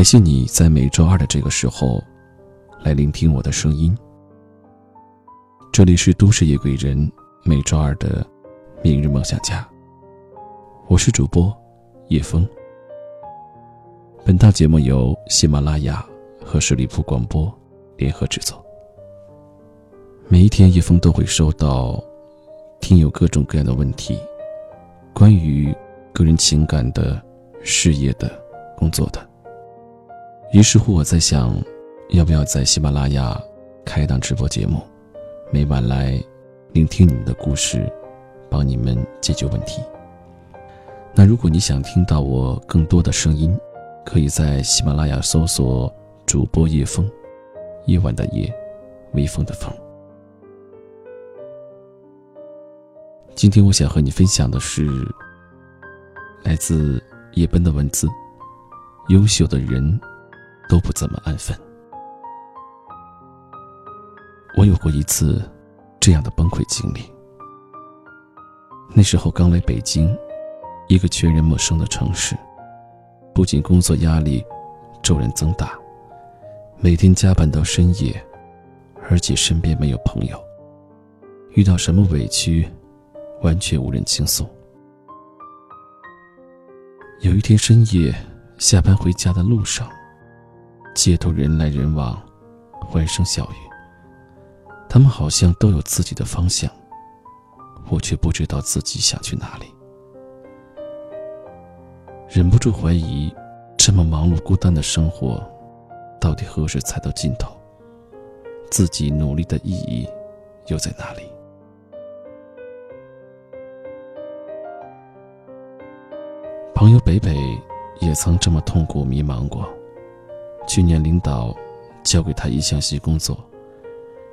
感谢你在每周二的这个时候，来聆听我的声音。这里是都市夜归人每周二的明日梦想家。我是主播叶枫。本档节目由喜马拉雅和十里铺广播联合制作。每一天，叶枫都会收到听友各种各样的问题，关于个人情感的、事业的、工作的。于是乎，我在想，要不要在喜马拉雅开一档直播节目，每晚来聆听你们的故事，帮你们解决问题。那如果你想听到我更多的声音，可以在喜马拉雅搜索主播叶风，夜晚的夜，微风的风。今天我想和你分享的是来自叶奔的文字：优秀的人。都不怎么安分。我有过一次这样的崩溃经历。那时候刚来北京，一个全然陌生的城市，不仅工作压力骤然增大，每天加班到深夜，而且身边没有朋友，遇到什么委屈，完全无人倾诉。有一天深夜下班回家的路上。街头人来人往，欢声笑语。他们好像都有自己的方向，我却不知道自己想去哪里。忍不住怀疑，这么忙碌孤单的生活，到底何时才到尽头？自己努力的意义又在哪里？朋友北北也曾这么痛苦迷茫过。去年领导交给他一项新工作，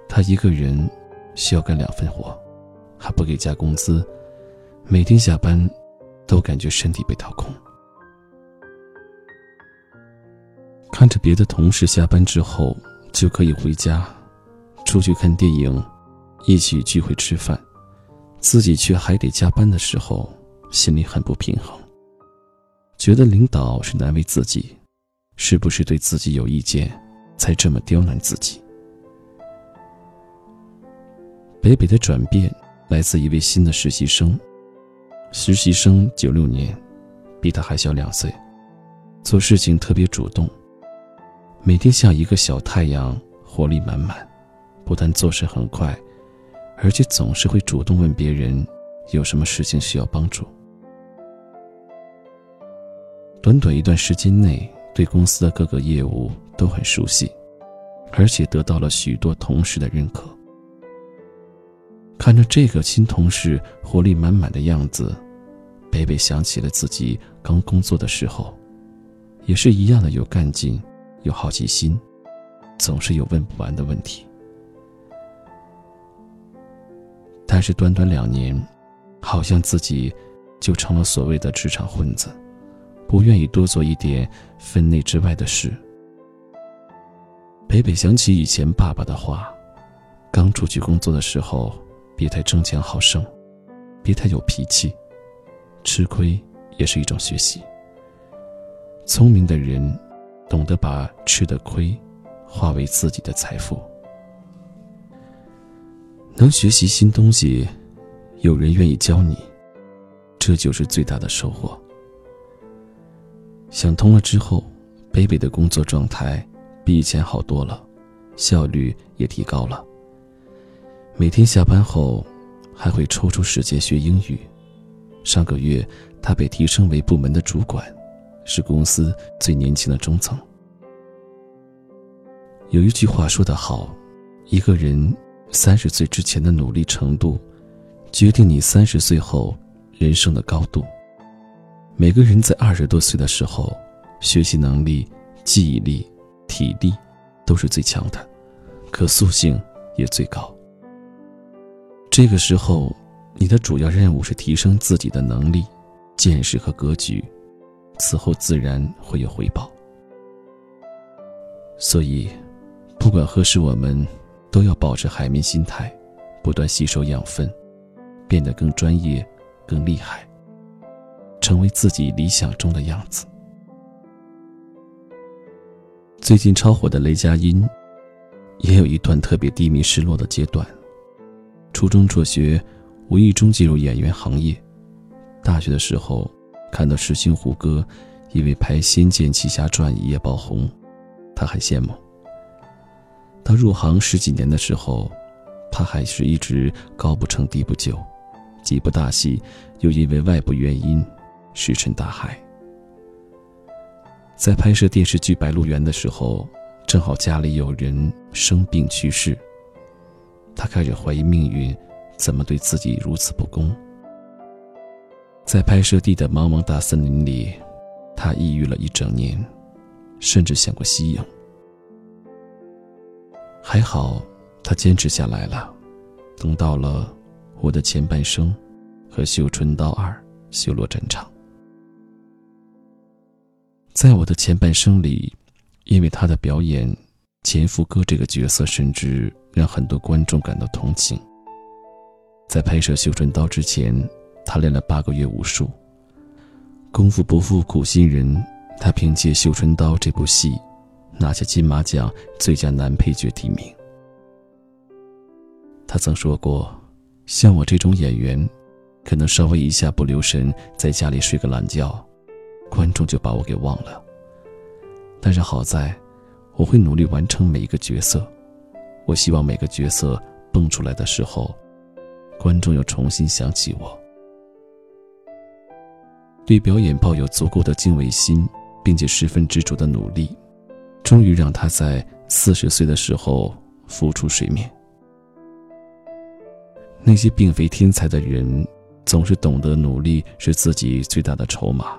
他一个人需要干两份活，还不给加工资，每天下班都感觉身体被掏空。看着别的同事下班之后就可以回家，出去看电影，一起聚会吃饭，自己却还得加班的时候，心里很不平衡，觉得领导是难为自己。是不是对自己有意见，才这么刁难自己？北北的转变来自一位新的实习生。实习生九六年，比他还小两岁，做事情特别主动，每天像一个小太阳，活力满满。不但做事很快，而且总是会主动问别人有什么事情需要帮助。短短一段时间内。对公司的各个业务都很熟悉，而且得到了许多同事的认可。看着这个新同事活力满满的样子，北北想起了自己刚工作的时候，也是一样的有干劲、有好奇心，总是有问不完的问题。但是短短两年，好像自己就成了所谓的职场混子。不愿意多做一点分内之外的事。北北想起以前爸爸的话：刚出去工作的时候，别太争强好胜，别太有脾气，吃亏也是一种学习。聪明的人懂得把吃的亏化为自己的财富。能学习新东西，有人愿意教你，这就是最大的收获。想通了之后，，baby 的工作状态比以前好多了，效率也提高了。每天下班后，还会抽出时间学英语。上个月，他被提升为部门的主管，是公司最年轻的中层。有一句话说得好，一个人三十岁之前的努力程度，决定你三十岁后人生的高度。每个人在二十多岁的时候，学习能力、记忆力、体力都是最强的，可塑性也最高。这个时候，你的主要任务是提升自己的能力、见识和格局，此后自然会有回报。所以，不管何时，我们都要保持海绵心态，不断吸收养分，变得更专业、更厉害。成为自己理想中的样子。最近超火的雷佳音，也有一段特别低迷失落的阶段。初中辍学，无意中进入演员行业。大学的时候，看到师兄胡歌因为拍《仙剑奇侠传》一夜爆红，他很羡慕。他入行十几年的时候，他还是一直高不成低不就，几部大戏又因为外部原因石沉大海。在拍摄电视剧《白鹿原》的时候，正好家里有人生病去世。他开始怀疑命运，怎么对自己如此不公？在拍摄地的茫茫大森林里，他抑郁了一整年，甚至想过息影。还好，他坚持下来了，等到了《我的前半生》和《绣春刀二》修罗战场。在我的前半生里，因为他的表演，前夫哥这个角色甚至让很多观众感到同情。在拍摄《绣春刀》之前，他练了八个月武术。功夫不负苦心人，他凭借《绣春刀》这部戏，拿下金马奖最佳男配角提名。他曾说过：“像我这种演员，可能稍微一下不留神，在家里睡个懒觉。”观众就把我给忘了。但是好在，我会努力完成每一个角色。我希望每个角色蹦出来的时候，观众又重新想起我。对表演抱有足够的敬畏心，并且十分执着的努力，终于让他在四十岁的时候浮出水面。那些并非天才的人，总是懂得努力是自己最大的筹码。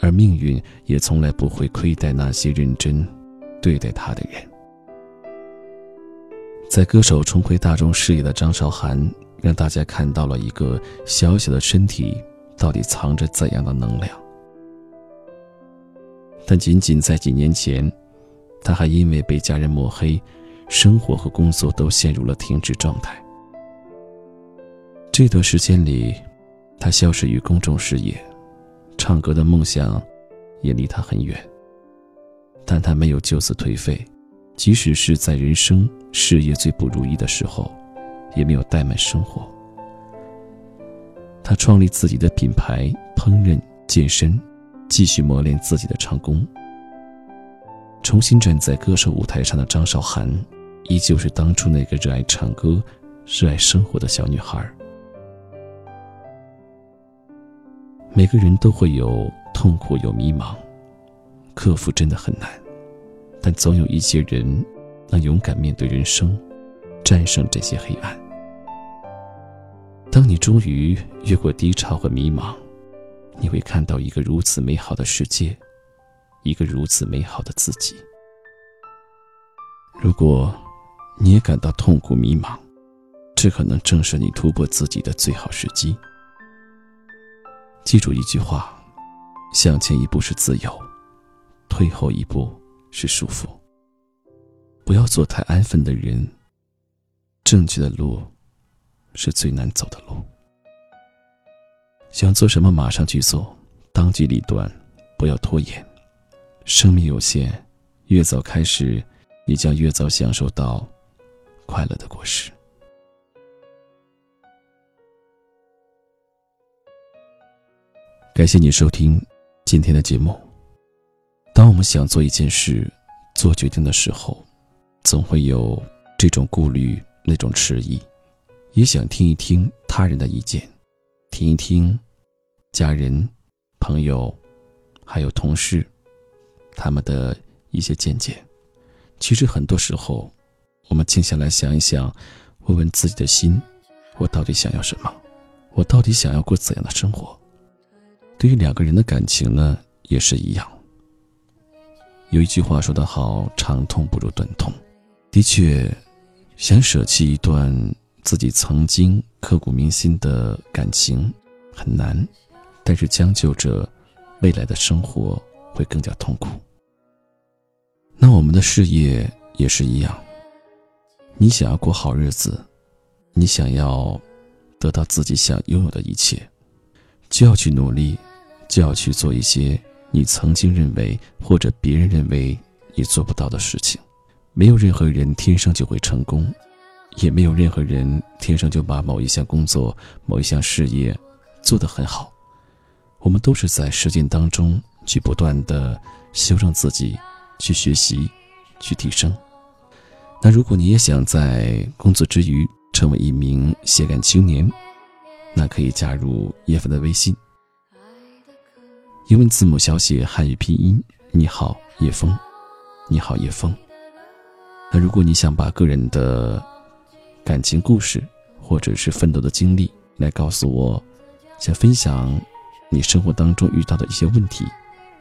而命运也从来不会亏待那些认真对待他的人。在歌手重回大众视野的张韶涵，让大家看到了一个小小的身体到底藏着怎样的能量。但仅仅在几年前，他还因为被家人抹黑，生活和工作都陷入了停止状态。这段时间里，他消失于公众视野。唱歌的梦想也离他很远，但他没有就此颓废，即使是在人生事业最不如意的时候，也没有怠慢生活。他创立自己的品牌，烹饪、健身，继续磨练自己的唱功。重新站在歌手舞台上的张韶涵，依旧是当初那个热爱唱歌、热爱生活的小女孩。每个人都会有痛苦，有迷茫，克服真的很难，但总有一些人能勇敢面对人生，战胜这些黑暗。当你终于越过低潮和迷茫，你会看到一个如此美好的世界，一个如此美好的自己。如果你也感到痛苦迷茫，这可能正是你突破自己的最好时机。记住一句话：向前一步是自由，退后一步是束缚。不要做太安分的人。正确的路是最难走的路。想做什么，马上去做，当机立断，不要拖延。生命有限，越早开始，你将越早享受到快乐的果实。感谢你收听今天的节目。当我们想做一件事、做决定的时候，总会有这种顾虑、那种迟疑，也想听一听他人的意见，听一听家人、朋友，还有同事他们的一些见解。其实很多时候，我们静下来想一想，问问自己的心：我到底想要什么？我到底想要过怎样的生活？对于两个人的感情呢，也是一样。有一句话说得好：“长痛不如短痛。”的确，想舍弃一段自己曾经刻骨铭心的感情很难，但是将就着未来的生活会更加痛苦。那我们的事业也是一样，你想要过好日子，你想要得到自己想拥有的一切，就要去努力。就要去做一些你曾经认为或者别人认为你做不到的事情。没有任何人天生就会成功，也没有任何人天生就把某一项工作、某一项事业做得很好。我们都是在实践当中去不断的修正自己，去学习，去提升。那如果你也想在工作之余成为一名写干青年，那可以加入叶凡的微信。英文字母小写汉语拼音，你好叶枫，你好叶枫。那如果你想把个人的感情故事或者是奋斗的经历来告诉我，想分享你生活当中遇到的一些问题，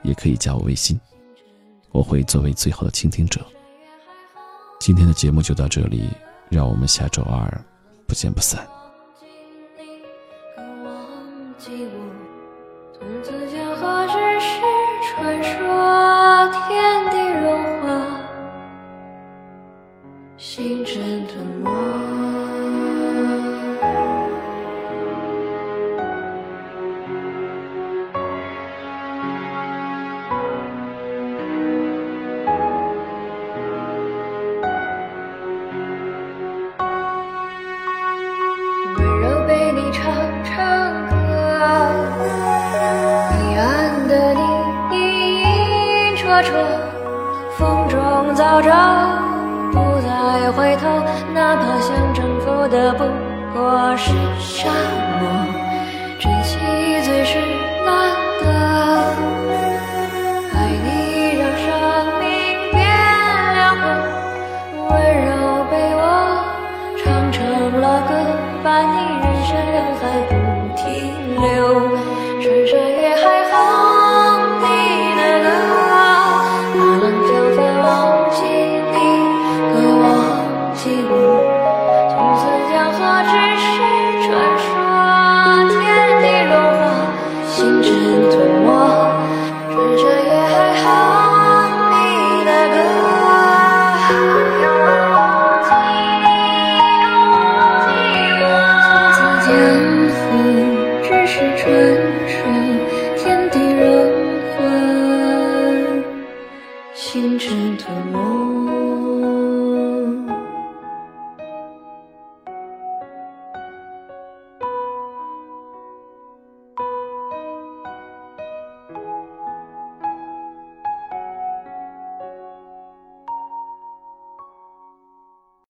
也可以加我微信，我会作为最好的倾听者。今天的节目就到这里，让我们下周二不见不散。车风中走着，不再回头。哪怕想征服的不过是沙漠，珍惜最是难得。爱你让生命变亮，温柔被我唱成了歌，伴你人山人海，不停留，穿山越海。温热